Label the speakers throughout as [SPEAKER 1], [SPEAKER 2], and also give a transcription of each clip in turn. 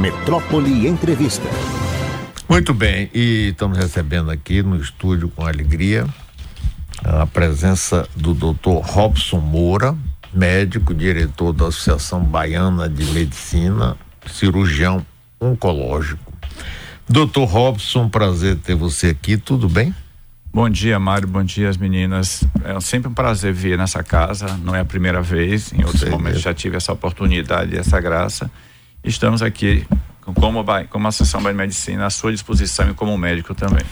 [SPEAKER 1] Metrópole Entrevista.
[SPEAKER 2] Muito bem, e estamos recebendo aqui no estúdio com alegria a presença do Dr. Robson Moura, médico, diretor da Associação Baiana de Medicina, cirurgião oncológico. Doutor Robson, prazer ter você aqui, tudo bem?
[SPEAKER 3] Bom dia, Mário. Bom dia, as meninas. É sempre um prazer vir nessa casa. Não é a primeira vez. Em outros Sei momentos mesmo. já tive essa oportunidade e essa graça. Estamos aqui como, como Associação de Medicina à sua disposição e como médico também.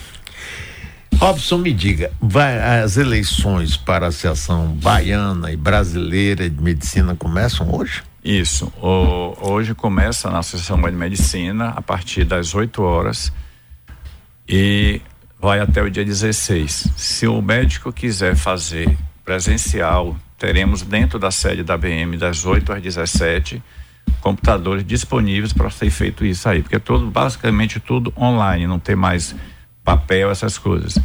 [SPEAKER 2] Robson, me diga, vai, as eleições para a Associação Baiana e Brasileira de Medicina começam hoje?
[SPEAKER 3] Isso. O, hoje começa na Associação de Medicina a partir das 8 horas e vai até o dia 16. Se o médico quiser fazer presencial, teremos dentro da sede da BM das 8 às 17 computadores disponíveis para ser feito isso aí, porque é tudo basicamente tudo online, não tem mais papel essas coisas.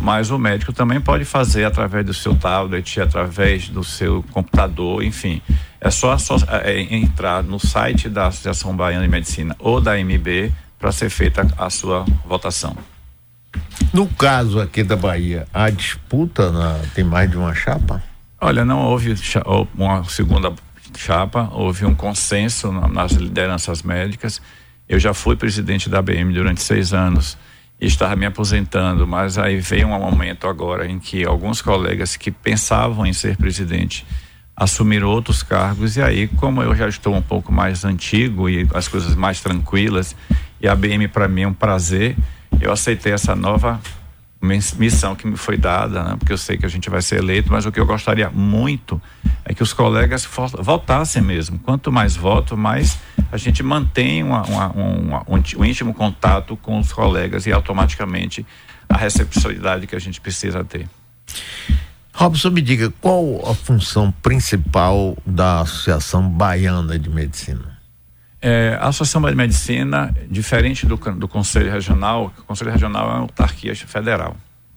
[SPEAKER 3] Mas o médico também pode fazer através do seu tablet, através do seu computador, enfim. É só, só é, entrar no site da Associação Baiana de Medicina ou da MB para ser feita a sua votação.
[SPEAKER 2] No caso aqui da Bahia, a disputa na, tem mais de uma chapa?
[SPEAKER 3] Olha, não houve uma segunda chapa, houve um consenso nas lideranças médicas. Eu já fui presidente da BM durante seis anos e estava me aposentando, mas aí veio um momento agora em que alguns colegas que pensavam em ser presidente assumiram outros cargos e aí, como eu já estou um pouco mais antigo e as coisas mais tranquilas, e a BM para mim é um prazer, eu aceitei essa nova missão que me foi dada, né? porque eu sei que a gente vai ser eleito, mas o que eu gostaria muito é que os colegas votassem mesmo. Quanto mais voto, mais a gente mantém uma, uma, uma, um, um íntimo contato com os colegas e automaticamente a receptividade que a gente precisa ter.
[SPEAKER 2] Robson, me diga, qual a função principal da Associação Baiana de Medicina?
[SPEAKER 3] É, a Associação de Medicina, diferente do, do Conselho Regional, o Conselho Regional é uma autarquia federal.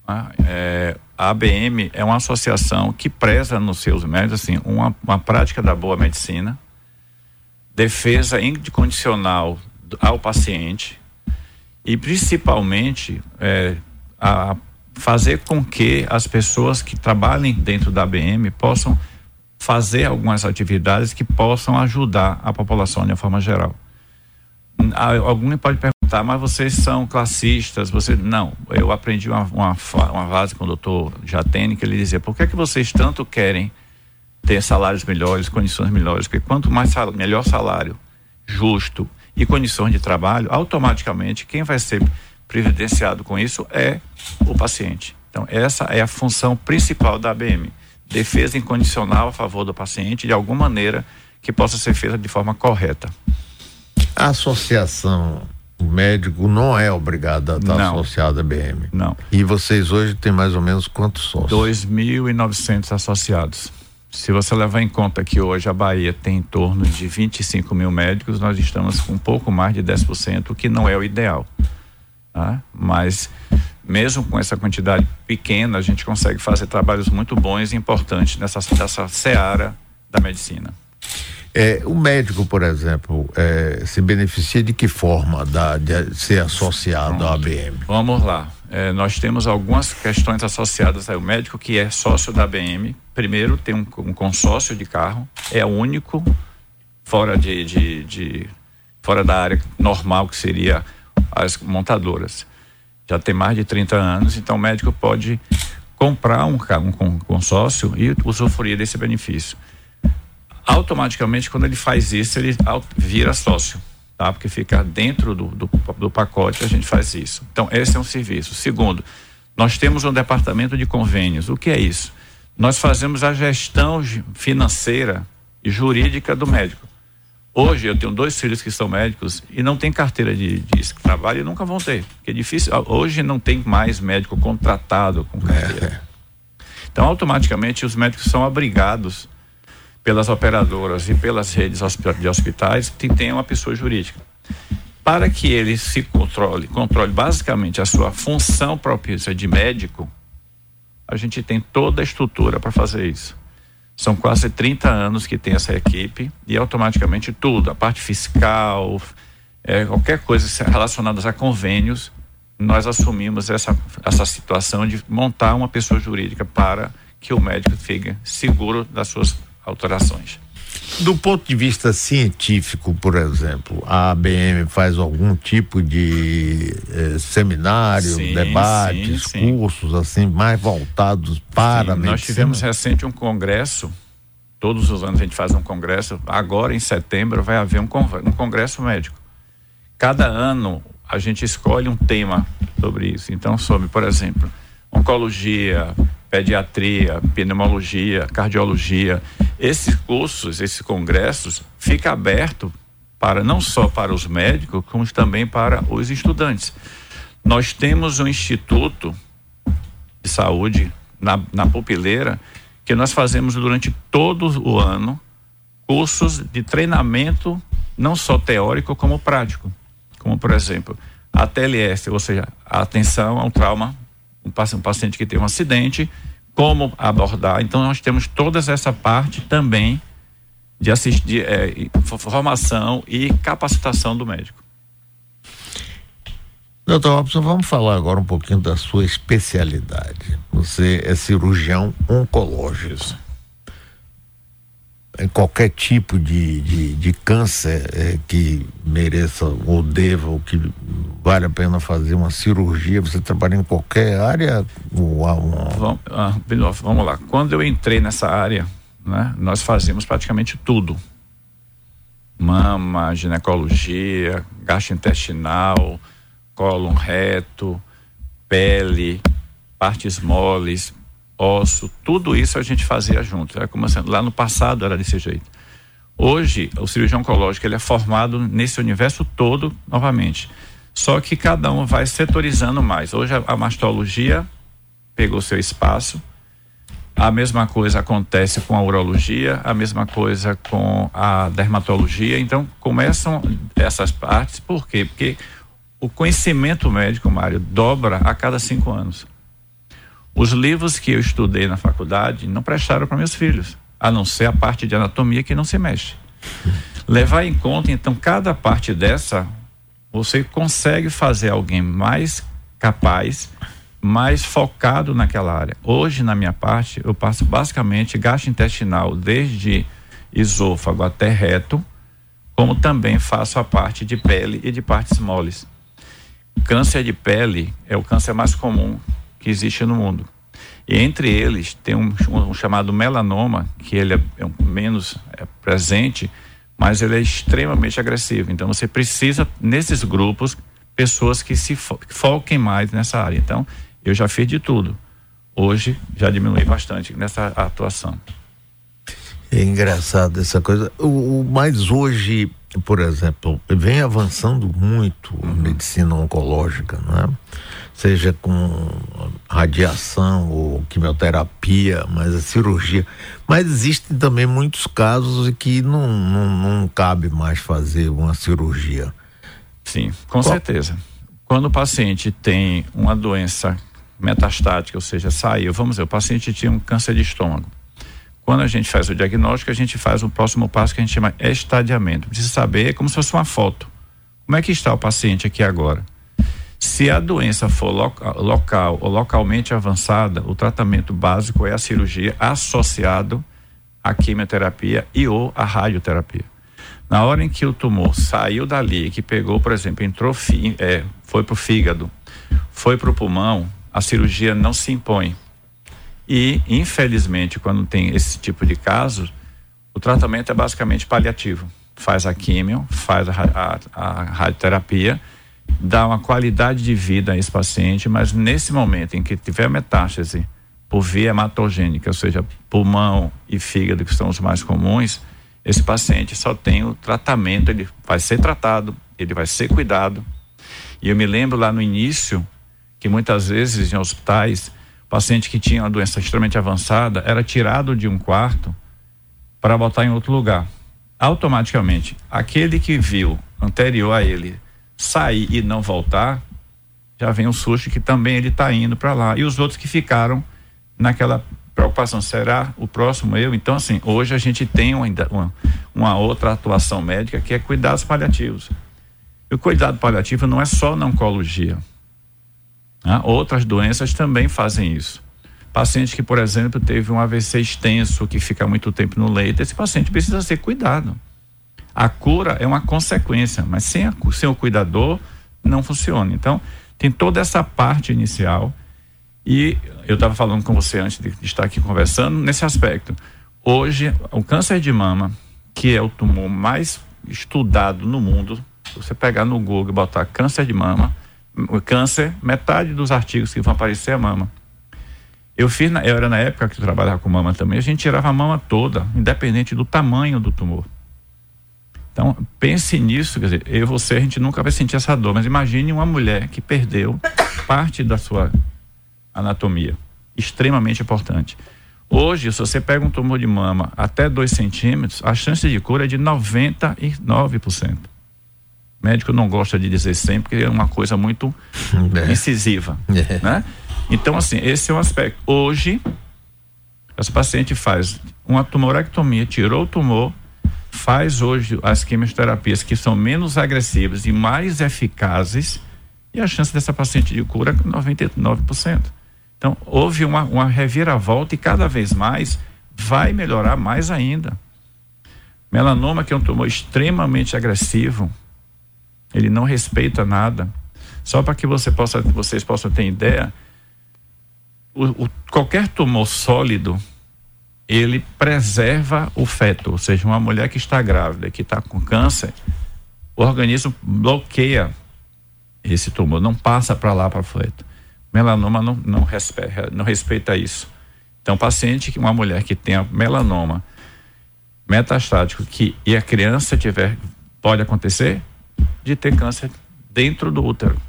[SPEAKER 3] Né? É, a ABM é uma associação que preza nos seus médicos assim, uma, uma prática da boa medicina, defesa incondicional ao paciente e principalmente é, a fazer com que as pessoas que trabalhem dentro da ABM possam fazer algumas atividades que possam ajudar a população de uma forma geral. Alguém pode perguntar, mas vocês são classistas? Você não? Eu aprendi uma, uma, uma frase com o doutor Jatene que ele dizia: por que, é que vocês tanto querem ter salários melhores, condições melhores? Porque quanto mais salário, melhor salário, justo e condições de trabalho, automaticamente quem vai ser previdenciado com isso é o paciente. Então, essa é a função principal da ABM defesa incondicional a favor do paciente de alguma maneira que possa ser feita de forma correta.
[SPEAKER 2] A associação médico não é obrigada a estar não, associada à BM.
[SPEAKER 3] Não.
[SPEAKER 2] E vocês hoje têm mais ou menos quantos
[SPEAKER 3] sócios? 2.900 associados. Se você levar em conta que hoje a Bahia tem em torno de 25 mil médicos, nós estamos com um pouco mais de 10%, o que não é o ideal. Tá? Mas mesmo com essa quantidade pequena, a gente consegue fazer trabalhos muito bons e importantes nessa, nessa seara da medicina.
[SPEAKER 2] É, o médico, por exemplo, é, se beneficia de que forma da, de ser associado Pronto. à ABM?
[SPEAKER 3] Vamos lá. É, nós temos algumas questões associadas ao médico que é sócio da ABM. Primeiro, tem um, um consórcio de carro, é o único fora de, de, de fora da área normal que seria as montadoras já tem mais de 30 anos, então o médico pode comprar um, um consórcio e usufruir desse benefício. Automaticamente, quando ele faz isso, ele vira sócio, tá? Porque fica dentro do, do, do pacote, a gente faz isso. Então, esse é um serviço. Segundo, nós temos um departamento de convênios. O que é isso? Nós fazemos a gestão financeira e jurídica do médico. Hoje eu tenho dois filhos que são médicos e não tem carteira de, de trabalho e nunca vão ter. Porque é difícil. Hoje não tem mais médico contratado com carteira. É. Então, automaticamente, os médicos são obrigados pelas operadoras e pelas redes de hospitais que tenham uma pessoa jurídica. Para que ele se controle, controle basicamente a sua função propícia de médico, a gente tem toda a estrutura para fazer isso. São quase 30 anos que tem essa equipe e automaticamente tudo, a parte fiscal, é, qualquer coisa relacionada a convênios, nós assumimos essa, essa situação de montar uma pessoa jurídica para que o médico fique seguro das suas alterações.
[SPEAKER 2] Do ponto de vista científico, por exemplo, a ABM faz algum tipo de eh, seminário, sim, debates, sim, sim. cursos assim mais voltados para a medicina?
[SPEAKER 3] Nós tivemos recente um congresso. Todos os anos a gente faz um congresso. Agora em setembro vai haver um, um congresso médico. Cada ano a gente escolhe um tema sobre isso. Então, sobre, por exemplo, oncologia, pediatria, pneumologia, cardiologia. Esses cursos, esses congressos, fica aberto para não só para os médicos, como também para os estudantes. Nós temos um instituto de saúde na, na pupileira que nós fazemos durante todo o ano cursos de treinamento não só teórico como prático, como por exemplo a TLS, ou seja, a atenção ao trauma um paciente que tem um acidente, como abordar. Então nós temos toda essa parte também de assistir, é, formação e capacitação do médico.
[SPEAKER 2] Doutor Robson, vamos falar agora um pouquinho da sua especialidade. Você é cirurgião oncológico em qualquer tipo de, de, de câncer é, que mereça ou deva ou que vale a pena fazer uma cirurgia, você trabalha em qualquer área? Ou uma...
[SPEAKER 3] vamos, ah, vamos lá. Quando eu entrei nessa área, né, nós fazíamos praticamente tudo. Mama, ginecologia, gastrointestinal, cólon reto, pele, partes moles, osso, tudo isso a gente fazia junto. Era como assim, lá no passado era desse jeito. Hoje, o cirurgião oncológico ele é formado nesse universo todo novamente. Só que cada um vai setorizando mais. Hoje a, a mastologia pegou seu espaço. A mesma coisa acontece com a urologia, a mesma coisa com a dermatologia. Então, começam essas partes, por quê? Porque o conhecimento médico, Mário, dobra a cada cinco anos. Os livros que eu estudei na faculdade não prestaram para meus filhos, a não ser a parte de anatomia que não se mexe. Levar em conta, então, cada parte dessa, você consegue fazer alguém mais capaz, mais focado naquela área. Hoje, na minha parte, eu passo basicamente gastrointestinal, desde esôfago até reto, como também faço a parte de pele e de partes moles. Câncer de pele é o câncer mais comum que existe no mundo. E entre eles tem um, um chamado melanoma, que ele é, é menos é, presente, mas ele é extremamente agressivo. Então você precisa, nesses grupos, pessoas que se fo que foquem mais nessa área. Então, eu já fiz de tudo. Hoje já diminui bastante nessa atuação.
[SPEAKER 2] É engraçado essa coisa. O, o mas hoje, por exemplo, vem avançando muito a uhum. medicina oncológica, não é? Seja com radiação ou quimioterapia, mas a cirurgia. Mas existem também muitos casos em que não, não, não cabe mais fazer uma cirurgia.
[SPEAKER 3] Sim, com Qual? certeza. Quando o paciente tem uma doença metastática, ou seja, saiu, vamos dizer, o paciente tinha um câncer de estômago. Quando a gente faz o diagnóstico, a gente faz o próximo passo que a gente chama estadiamento. Precisa saber como se fosse uma foto. Como é que está o paciente aqui agora? Se a doença for local ou localmente avançada, o tratamento básico é a cirurgia associado à quimioterapia e ou à radioterapia. Na hora em que o tumor saiu dali, que pegou, por exemplo, entrou, é, foi para o fígado, foi para o pulmão, a cirurgia não se impõe. E, infelizmente, quando tem esse tipo de casos, o tratamento é basicamente paliativo. Faz a químio, faz a, a, a radioterapia dar uma qualidade de vida a esse paciente, mas nesse momento em que tiver metástase por via hematogênica, ou seja, pulmão e fígado, que são os mais comuns, esse paciente só tem o tratamento, ele vai ser tratado, ele vai ser cuidado. E eu me lembro lá no início que muitas vezes em hospitais, paciente que tinha uma doença extremamente avançada era tirado de um quarto para botar em outro lugar. Automaticamente, aquele que viu anterior a ele sair e não voltar, já vem um susto que também ele está indo para lá. E os outros que ficaram naquela preocupação, será o próximo eu? Então, assim, hoje a gente tem uma, uma, outra atuação médica que é cuidados paliativos. o cuidado paliativo não é só na oncologia. Né? Outras doenças também fazem isso. Paciente que, por exemplo, teve um AVC extenso, que fica muito tempo no leito, esse paciente precisa ser cuidado. A cura é uma consequência, mas sem, a, sem o cuidador não funciona. Então, tem toda essa parte inicial. E eu estava falando com você antes de estar aqui conversando nesse aspecto. Hoje, o câncer de mama, que é o tumor mais estudado no mundo, você pegar no Google e botar câncer de mama, o câncer, metade dos artigos que vão aparecer é mama. Eu fiz, na, eu era na época que eu trabalhava com mama também, a gente tirava a mama toda, independente do tamanho do tumor. Então, pense nisso, quer dizer, eu e você, a gente nunca vai sentir essa dor, mas imagine uma mulher que perdeu parte da sua anatomia, extremamente importante. Hoje, se você pega um tumor de mama até 2 centímetros, a chance de cura é de 99%. O médico não gosta de dizer sempre, porque é uma coisa muito é. incisiva. É. Né? Então, assim, esse é um aspecto. Hoje, esse paciente faz uma tumorectomia, tirou o tumor, faz hoje as quimioterapias que são menos agressivas e mais eficazes, e a chance dessa paciente de cura é 99%. Então, houve uma, uma reviravolta e cada vez mais vai melhorar mais ainda. Melanoma, que é um tumor extremamente agressivo, ele não respeita nada. Só para que você possa, vocês possam ter ideia, o, o, qualquer tumor sólido, ele preserva o feto, ou seja, uma mulher que está grávida, que está com câncer, o organismo bloqueia esse tumor, não passa para lá para o feto. Melanoma não, não, respeita, não respeita isso. Então, paciente, uma mulher que tenha melanoma metastático que, e a criança tiver, pode acontecer de ter câncer dentro do útero.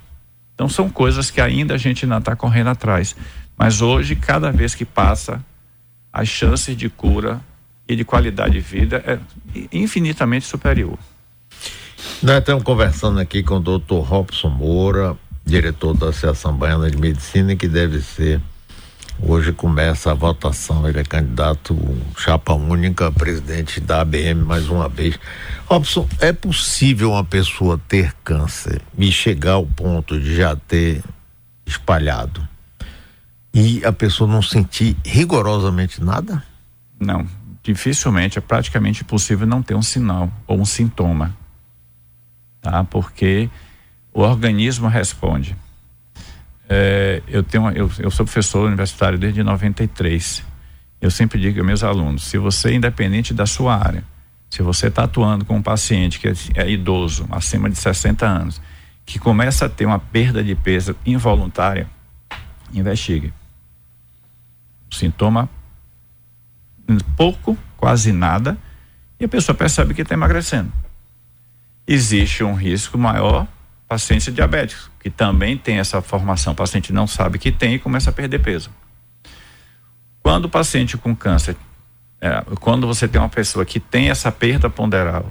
[SPEAKER 3] Então, são coisas que ainda a gente não está correndo atrás. Mas hoje, cada vez que passa, as chances de cura e de qualidade de vida é infinitamente superior.
[SPEAKER 2] Nós estamos conversando aqui com o Dr. Robson Moura, diretor da Associação Baiana de Medicina, que deve ser. Hoje começa a votação, ele é candidato chapa única, presidente da ABM mais uma vez. Robson, é possível uma pessoa ter câncer e chegar ao ponto de já ter espalhado e a pessoa não sentir rigorosamente nada?
[SPEAKER 3] Não, dificilmente, é praticamente impossível não ter um sinal ou um sintoma, tá? Porque o organismo responde. É, eu, tenho, eu, eu sou professor universitário desde 93. Eu sempre digo aos meus alunos: se você, independente da sua área, se você está atuando com um paciente que é, é idoso, acima de 60 anos, que começa a ter uma perda de peso involuntária, investigue. Sintoma pouco, quase nada, e a pessoa percebe que está emagrecendo. Existe um risco maior pacientes diabéticos, que também tem essa formação. O paciente não sabe que tem e começa a perder peso. Quando o paciente com câncer, é, quando você tem uma pessoa que tem essa perda ponderal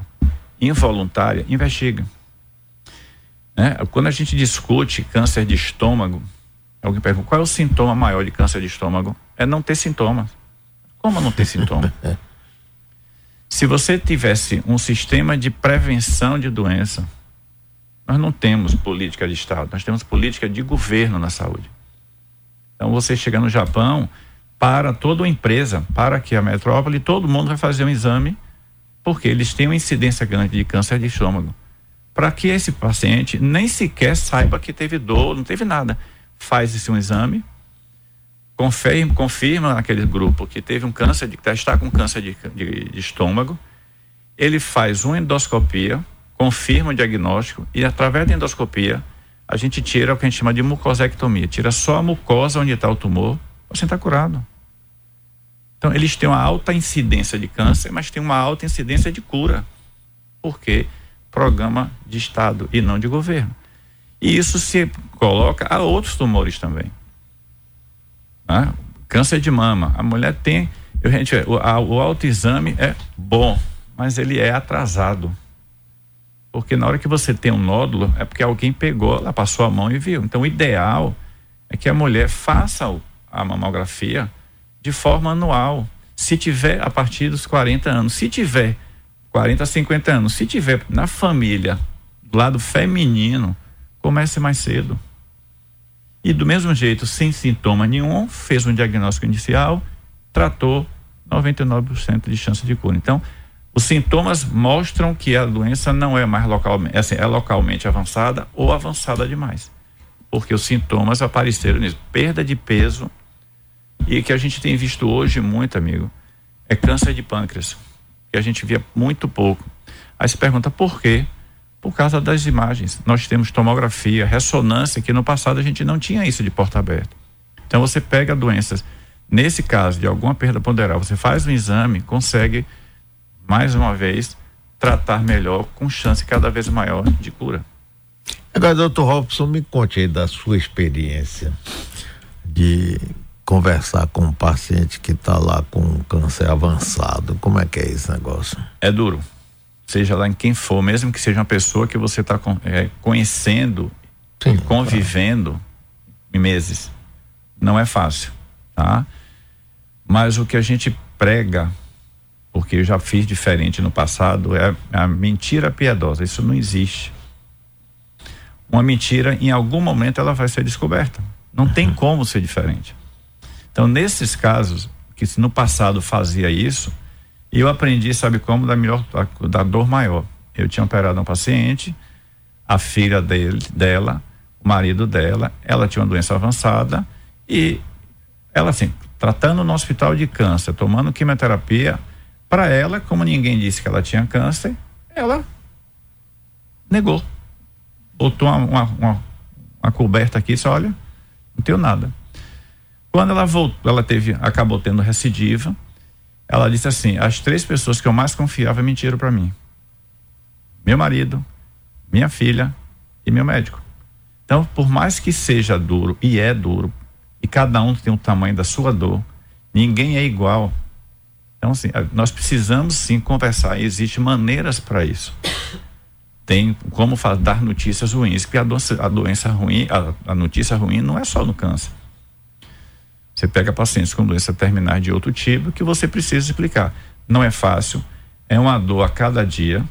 [SPEAKER 3] involuntária, investiga. Né? Quando a gente discute câncer de estômago, alguém pergunta qual é o sintoma maior de câncer de estômago? É não ter sintomas. Como não ter sintoma? Se você tivesse um sistema de prevenção de doença, nós não temos política de Estado, nós temos política de governo na saúde. Então você chega no Japão, para toda a empresa, para que a metrópole, todo mundo vai fazer um exame, porque eles têm uma incidência grande de câncer de estômago. Para que esse paciente nem sequer saiba que teve dor, não teve nada. Faz esse um exame, confirma, confirma naquele grupo que teve um câncer, de, está com câncer de, de, de estômago, ele faz uma endoscopia, confirma o diagnóstico e através da endoscopia a gente tira o que a gente chama de mucosectomia, tira só a mucosa onde está o tumor, paciente está curado. Então eles têm uma alta incidência de câncer, mas tem uma alta incidência de cura, porque programa de Estado e não de governo. E isso se coloca a outros tumores também. Né? Câncer de mama, a mulher tem, eu, gente, o, a, o autoexame é bom, mas ele é atrasado. Porque na hora que você tem um nódulo, é porque alguém pegou, ela passou a mão e viu. Então, o ideal é que a mulher faça a mamografia de forma anual. Se tiver a partir dos 40 anos, se tiver 40 a 50 anos, se tiver na família lado feminino, comece mais cedo. E do mesmo jeito, sem sintoma nenhum, fez um diagnóstico inicial, tratou 99% de chance de cura. Então, os sintomas mostram que a doença não é mais localmente, assim, é localmente avançada ou avançada demais. Porque os sintomas apareceram nisso. Perda de peso e que a gente tem visto hoje muito, amigo, é câncer de pâncreas, que a gente via muito pouco. Aí se pergunta por quê? Por causa das imagens. Nós temos tomografia, ressonância, que no passado a gente não tinha isso de porta aberta. Então você pega doenças, nesse caso de alguma perda ponderal, você faz um exame, consegue mais uma vez, tratar melhor, com chance cada vez maior de cura.
[SPEAKER 2] Agora, doutor Robson, me conte aí da sua experiência de conversar com um paciente que está lá com câncer avançado. Como é que é esse negócio?
[SPEAKER 3] É duro. Seja lá em quem for, mesmo que seja uma pessoa que você está é, conhecendo, Sim, convivendo claro. em meses. Não é fácil, tá? Mas o que a gente prega porque eu já fiz diferente no passado, é a mentira piedosa. Isso não existe. Uma mentira, em algum momento, ela vai ser descoberta. Não tem uhum. como ser diferente. Então, nesses casos, que no passado fazia isso, eu aprendi, sabe como, da, melhor, da dor maior. Eu tinha operado um paciente, a filha dele, dela, o marido dela, ela tinha uma doença avançada e ela, assim, tratando no hospital de câncer, tomando quimioterapia, para ela, como ninguém disse que ela tinha câncer, ela negou. Botou uma, uma, uma, uma coberta aqui e disse: olha, não tenho nada. Quando ela voltou, ela teve, acabou tendo recidiva. Ela disse assim: as três pessoas que eu mais confiava mentiram para mim: meu marido, minha filha e meu médico. Então, por mais que seja duro, e é duro, e cada um tem o tamanho da sua dor, ninguém é igual então, assim, nós precisamos sim conversar e existem maneiras para isso. Tem como dar notícias ruins, porque a doença, a doença ruim, a, a, notícia ruim não é só no câncer. Você pega pacientes com doença terminais de outro tipo que você precisa explicar. Não é fácil, é uma dor a cada dia,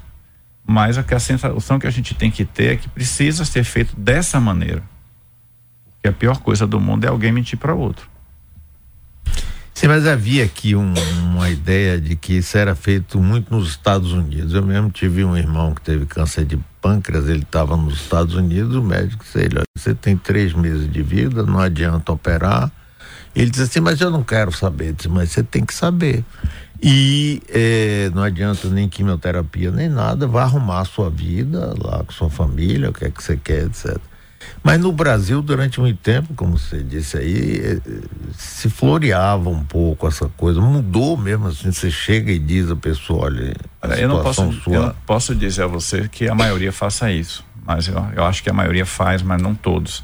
[SPEAKER 3] mas a, a sensação que a gente tem que ter é que precisa ser feito dessa maneira. Porque a pior coisa do mundo é alguém mentir para outro.
[SPEAKER 2] Sim, mas havia aqui um, uma ideia de que isso era feito muito nos Estados Unidos. Eu mesmo tive um irmão que teve câncer de pâncreas, ele estava nos Estados Unidos, o médico disse olha, você tem três meses de vida, não adianta operar. Ele disse assim, mas eu não quero saber. disse, mas você tem que saber. E eh, não adianta nem quimioterapia nem nada, vai arrumar a sua vida lá com sua família, o que é que você quer, etc. Mas no Brasil, durante muito tempo, como você disse aí, eh, se floreava um pouco essa coisa. Mudou mesmo assim. Você chega e diz a pessoa: olha,
[SPEAKER 3] eu, não posso, sua... eu não posso dizer a você que a maioria faça isso. Mas eu, eu acho que a maioria faz, mas não todos.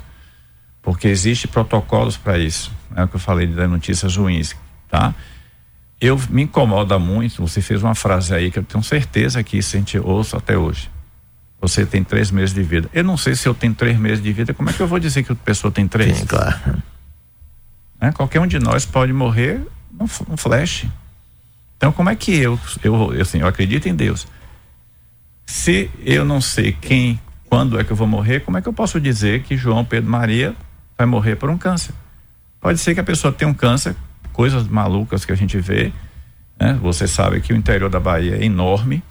[SPEAKER 3] Porque existe protocolos para isso. É o que eu falei de notícias ruins, tá? Eu me incomoda muito. Você fez uma frase aí que eu tenho certeza que isso a gente ouça até hoje você tem três meses de vida. Eu não sei se eu tenho três meses de vida, como é que eu vou dizer que a pessoa tem três?
[SPEAKER 2] Sim, claro.
[SPEAKER 3] Né? Qualquer um de nós pode morrer num, flash. Então, como é que eu, eu, assim, eu acredito em Deus. Se eu não sei quem, quando é que eu vou morrer, como é que eu posso dizer que João Pedro Maria vai morrer por um câncer? Pode ser que a pessoa tenha um câncer, coisas malucas que a gente vê, né? Você sabe que o interior da Bahia é enorme,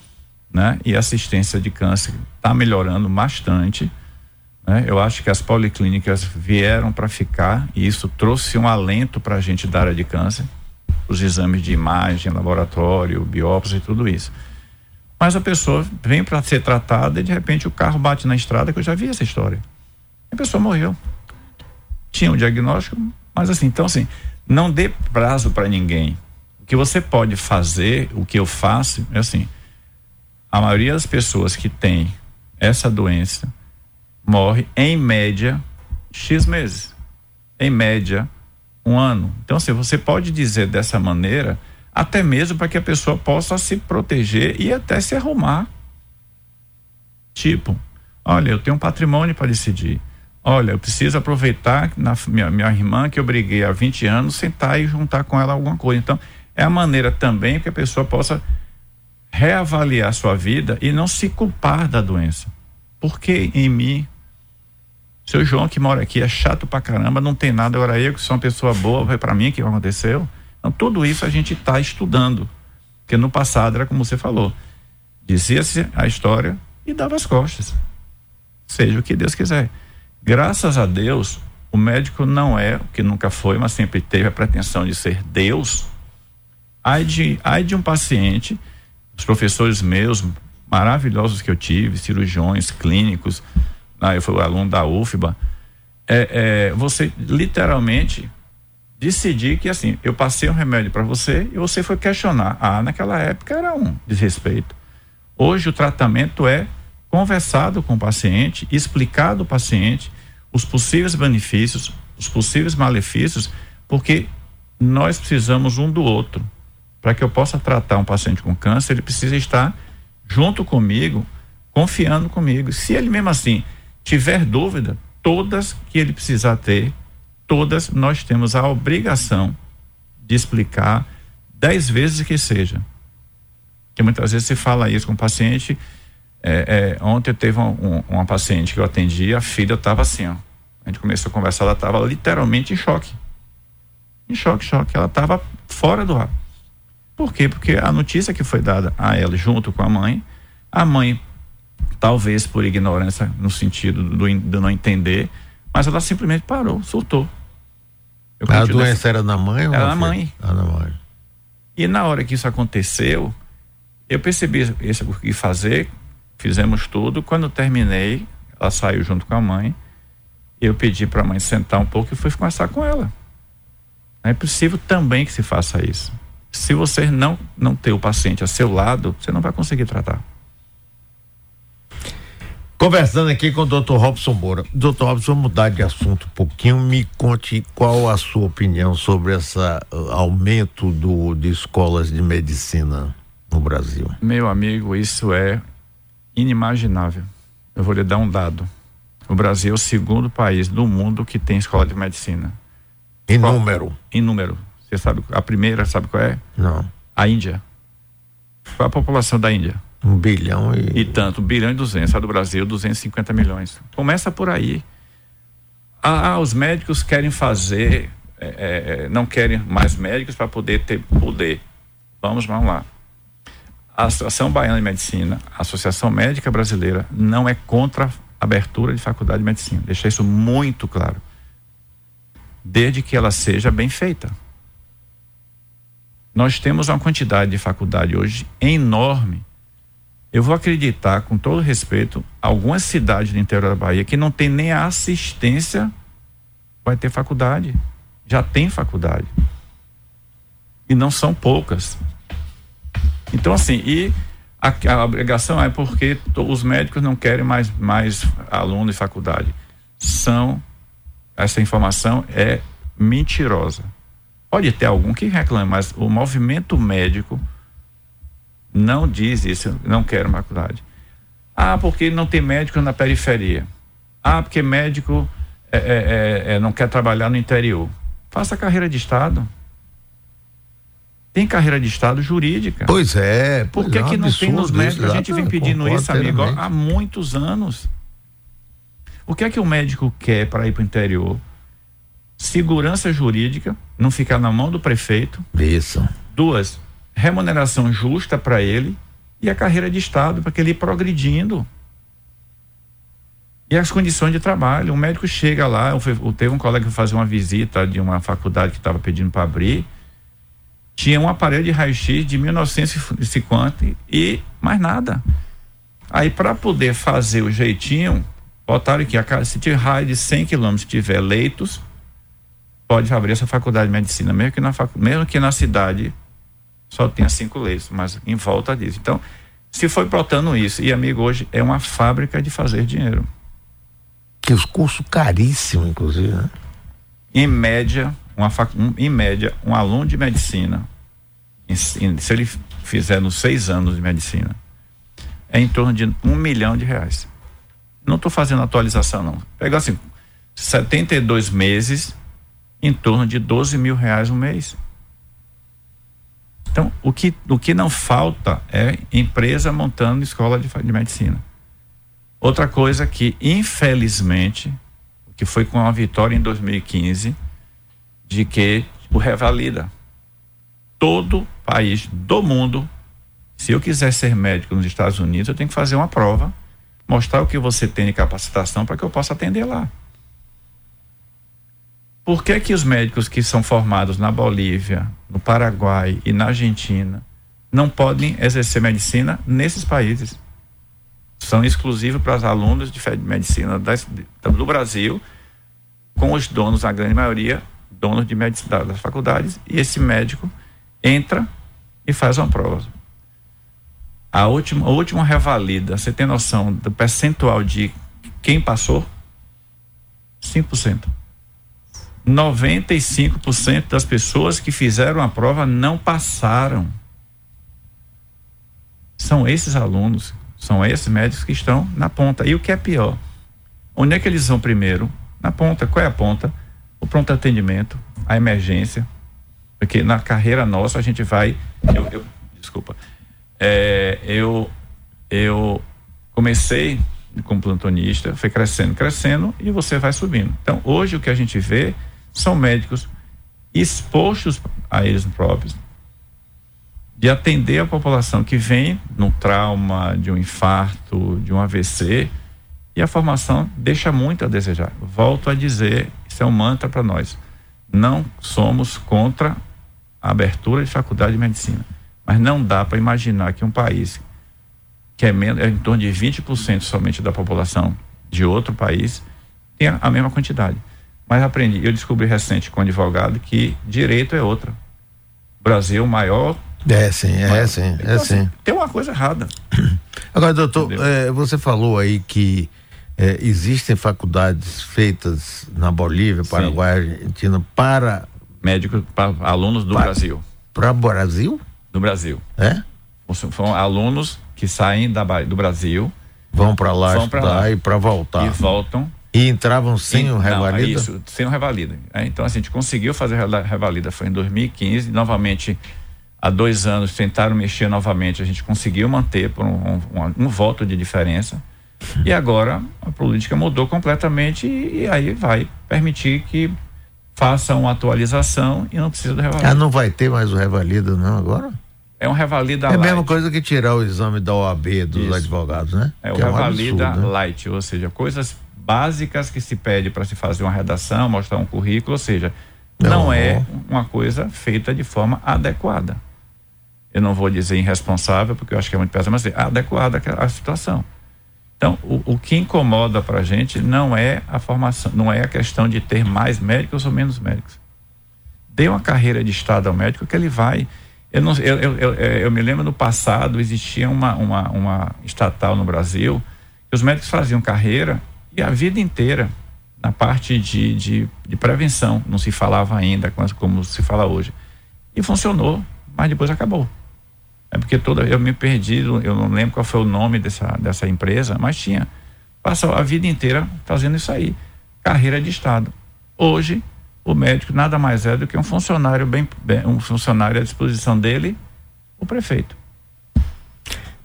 [SPEAKER 3] né? E a assistência de câncer está melhorando bastante. Né? Eu acho que as policlínicas vieram para ficar e isso trouxe um alento para a gente da área de câncer, os exames de imagem, laboratório, biópsia e tudo isso. Mas a pessoa vem para ser tratada e de repente o carro bate na estrada, que eu já vi essa história. A pessoa morreu. Tinha um diagnóstico, mas assim, então assim, não dê prazo para ninguém. O que você pode fazer, o que eu faço, é assim, a maioria das pessoas que tem essa doença morre em média X meses. Em média, um ano. Então, assim, você pode dizer dessa maneira, até mesmo para que a pessoa possa se proteger e até se arrumar. Tipo, olha, eu tenho um patrimônio para decidir. Olha, eu preciso aproveitar na minha, minha irmã que eu briguei há 20 anos, sentar e juntar com ela alguma coisa. Então, é a maneira também que a pessoa possa reavaliar sua vida e não se culpar da doença. Por que em mim? Seu João que mora aqui é chato pra caramba, não tem nada, agora eu que sou uma pessoa boa, foi para mim que aconteceu. Então tudo isso a gente está estudando. Porque no passado era como você falou. Dizia-se a história e dava as costas. Seja o que Deus quiser. Graças a Deus, o médico não é o que nunca foi, mas sempre teve a pretensão de ser Deus. Ai de, ai de um paciente, os professores meus, maravilhosos que eu tive, cirurgiões, clínicos, ah, eu fui aluno da UFBA, é, é, você literalmente decidir que assim, eu passei um remédio para você e você foi questionar. Ah, naquela época era um desrespeito. Hoje o tratamento é conversado com o paciente, explicado ao paciente os possíveis benefícios, os possíveis malefícios, porque nós precisamos um do outro. Para que eu possa tratar um paciente com câncer, ele precisa estar junto comigo, confiando comigo. Se ele mesmo assim tiver dúvida, todas que ele precisar ter, todas nós temos a obrigação de explicar dez vezes que seja. Que muitas vezes se fala isso com o paciente. É, é, ontem teve um, um, uma paciente que eu atendi, a filha estava assim, ó. A gente começou a conversar, ela estava literalmente em choque. Em choque, choque. Ela estava fora do ar. Por quê? Porque a notícia que foi dada a ela junto com a mãe, a mãe, talvez por ignorância, no sentido do, do não entender, mas ela simplesmente parou, surtou.
[SPEAKER 2] a doença era na mãe?
[SPEAKER 3] Era na mãe.
[SPEAKER 2] Era na mãe.
[SPEAKER 3] E na hora que isso aconteceu, eu percebi isso o que fazer, fizemos tudo. Quando terminei, ela saiu junto com a mãe. Eu pedi para a mãe sentar um pouco e fui conversar com ela. É possível também que se faça isso. Se você não não ter o paciente a seu lado, você não vai conseguir tratar.
[SPEAKER 2] Conversando aqui com o Dr. Robson Moura. Dr. Robson, vamos mudar de assunto um pouquinho. Me conte qual a sua opinião sobre esse uh, aumento do, de escolas de medicina no Brasil.
[SPEAKER 3] Meu amigo, isso é inimaginável. Eu vou lhe dar um dado. O Brasil é o segundo país do mundo que tem escola de medicina.
[SPEAKER 2] Em qual? número?
[SPEAKER 3] Em número. Você sabe, a primeira, sabe qual é?
[SPEAKER 2] Não.
[SPEAKER 3] A Índia. Qual a população da Índia?
[SPEAKER 2] Um bilhão e.
[SPEAKER 3] E tanto, um bilhão e duzentos. A do Brasil, 250 milhões. Começa por aí. Ah, ah os médicos querem fazer, é, é, é não querem mais médicos para poder ter poder. Vamos, vamos lá. A Associação Baiana de Medicina, a Associação Médica Brasileira, não é contra a abertura de faculdade de medicina. Deixa isso muito claro. Desde que ela seja bem feita. Nós temos uma quantidade de faculdade hoje enorme eu vou acreditar, com todo respeito, algumas cidades do interior da Bahia que não tem nem a assistência, vai ter faculdade. Já tem faculdade. E não são poucas. Então, assim, e a, a obrigação é porque os médicos não querem mais, mais alunos de faculdade. São, essa informação é mentirosa. Pode ter algum que reclame, mas o movimento médico não diz isso, não quero faculdade. Ah, porque não tem médico na periferia. Ah, porque médico é, é, é, é, não quer trabalhar no interior. Faça carreira de Estado. Tem carreira de Estado jurídica.
[SPEAKER 2] Pois é.
[SPEAKER 3] Por que,
[SPEAKER 2] é
[SPEAKER 3] que não tem nos médicos? A gente vem pedindo isso, amigo, há muitos anos. O que é que o médico quer para ir para o interior? Segurança jurídica, não ficar na mão do prefeito.
[SPEAKER 2] Isso.
[SPEAKER 3] Duas, remuneração justa para ele e a carreira de Estado, para que ele ir progredindo. E as condições de trabalho. O médico chega lá, eu, teve um colega que fazia uma visita de uma faculdade que estava pedindo para abrir, tinha um aparelho de raio-x de 1950 e mais nada. Aí, para poder fazer o jeitinho, botaram aqui, a, se tiver raio de 100 quilômetros, tiver leitos, pode abrir essa faculdade de medicina, mesmo que na, mesmo que na cidade só tinha cinco leitos, mas em volta disso. Então, se foi brotando isso, e amigo, hoje é uma fábrica de fazer dinheiro.
[SPEAKER 2] Que os cursos caríssimos, inclusive, né?
[SPEAKER 3] Em média, uma fac... um, em média, um aluno de medicina, em, em, se ele fizer nos seis anos de medicina, é em torno de um milhão de reais. Não estou fazendo atualização, não. Pega assim, 72 meses, em torno de 12 mil reais um mês. Então, o que, o que não falta é empresa montando escola de, de medicina. Outra coisa que, infelizmente, que foi com a vitória em 2015, de que o revalida. Todo país do mundo, se eu quiser ser médico nos Estados Unidos, eu tenho que fazer uma prova, mostrar o que você tem de capacitação para que eu possa atender lá. Por que que os médicos que são formados na Bolívia, no Paraguai e na Argentina não podem exercer medicina nesses países? São exclusivos para os alunos de medicina do Brasil, com os donos, a grande maioria, donos de medicina das faculdades, e esse médico entra e faz uma prova. A última, a última revalida, você tem noção do percentual de quem passou? 5%. 95% das pessoas que fizeram a prova não passaram. São esses alunos, são esses médicos que estão na ponta. E o que é pior? Onde é que eles vão primeiro? Na ponta. Qual é a ponta? O pronto atendimento, a emergência. Porque na carreira nossa a gente vai. Eu, eu, desculpa. É, eu, eu comecei como plantonista, foi crescendo, crescendo e você vai subindo. Então, hoje o que a gente vê são médicos expostos a eles próprios, de atender a população que vem no trauma, de um infarto, de um AVC, e a formação deixa muito a desejar. Volto a dizer, isso é um mantra para nós. Não somos contra a abertura de faculdade de medicina, mas não dá para imaginar que um país que é, menos, é em torno de 20% somente da população de outro país tenha a mesma quantidade. Mas aprendi, eu descobri recente com um advogado que direito é outra. Brasil maior.
[SPEAKER 2] É sim, é maior. sim, é então, é sim. Assim,
[SPEAKER 3] tem uma coisa errada.
[SPEAKER 2] Agora, doutor, é, você falou aí que é, existem faculdades feitas na Bolívia, Paraguai, sim. Argentina para
[SPEAKER 3] médicos, para alunos do para, Brasil.
[SPEAKER 2] Para o Brasil?
[SPEAKER 3] Do Brasil.
[SPEAKER 2] É?
[SPEAKER 3] São alunos que saem da, do Brasil.
[SPEAKER 2] Vão para lá vão estudar lá, e para voltar.
[SPEAKER 3] E voltam
[SPEAKER 2] e entravam sem e, o revalida? Não,
[SPEAKER 3] isso, sem o revalida. É, então, assim, a gente conseguiu fazer a revalida, foi em 2015, novamente, há dois anos, tentaram mexer novamente, a gente conseguiu manter por um, um, um voto de diferença. E agora a política mudou completamente e, e, aí vai permitir que faça uma atualização e não precisa do revalida.
[SPEAKER 2] Ah, não vai ter mais o revalida, não, agora?
[SPEAKER 3] É um revalida
[SPEAKER 2] é light. É a mesma coisa que tirar o exame da OAB dos Isso. advogados, né?
[SPEAKER 3] É o que revalida é um absurdo, né? light, ou seja, coisas básicas que se pede para se fazer uma redação, mostrar um currículo, ou seja, não, não é uma coisa feita de forma adequada. Eu não vou dizer irresponsável, porque eu acho que é muito pesado, mas é adequada à situação. Então, o, o que incomoda para a gente não é a formação, não é a questão de ter mais médicos ou menos médicos. Dê uma carreira de Estado ao médico que ele vai. Eu, não, eu, eu, eu, eu me lembro no passado, existia uma, uma, uma estatal no Brasil, que os médicos faziam carreira e a vida inteira na parte de, de, de prevenção. Não se falava ainda como se fala hoje. E funcionou, mas depois acabou. É porque toda eu me perdi, eu não lembro qual foi o nome dessa, dessa empresa, mas tinha. Passou a vida inteira fazendo isso aí. Carreira de Estado. Hoje, o médico nada mais é do que um funcionário bem, bem um funcionário à disposição dele, o prefeito.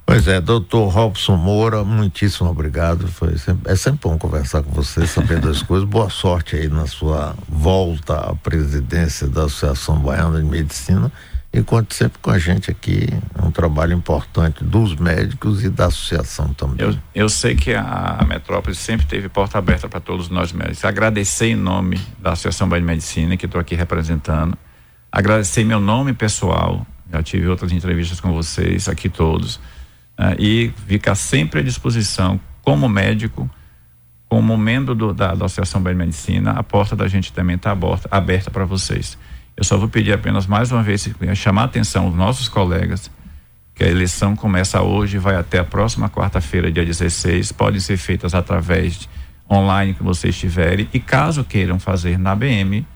[SPEAKER 2] Pois é, doutor Robson Moura, muitíssimo obrigado. Foi sempre, é sempre bom conversar com você, saber das coisas. Boa sorte aí na sua volta à presidência da Associação Baiana de Medicina. E conte sempre com a gente aqui. É um trabalho importante dos médicos e da associação também.
[SPEAKER 3] Eu, eu sei que a, Metrópole sempre teve porta aberta para todos nós médicos. Agradecer em nome da Associação Baiana de Medicina, que estou aqui representando. Agradecer em meu nome pessoal. Já tive outras entrevistas com vocês, aqui todos uh, e ficar sempre à disposição como médico, como membro do, da, da Associação Bem Medicina, a porta da gente também está aberta para vocês. Eu só vou pedir apenas mais uma vez, chamar a atenção os nossos colegas, que a eleição começa hoje e vai até a próxima quarta-feira, dia 16, podem ser feitas através de online que vocês tiverem, e caso queiram fazer na BM,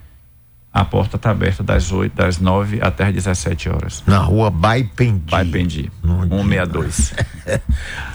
[SPEAKER 3] a porta está aberta das 8, das 9 até as 17 horas.
[SPEAKER 2] Na rua Baipendi.
[SPEAKER 3] Baipendi, 162.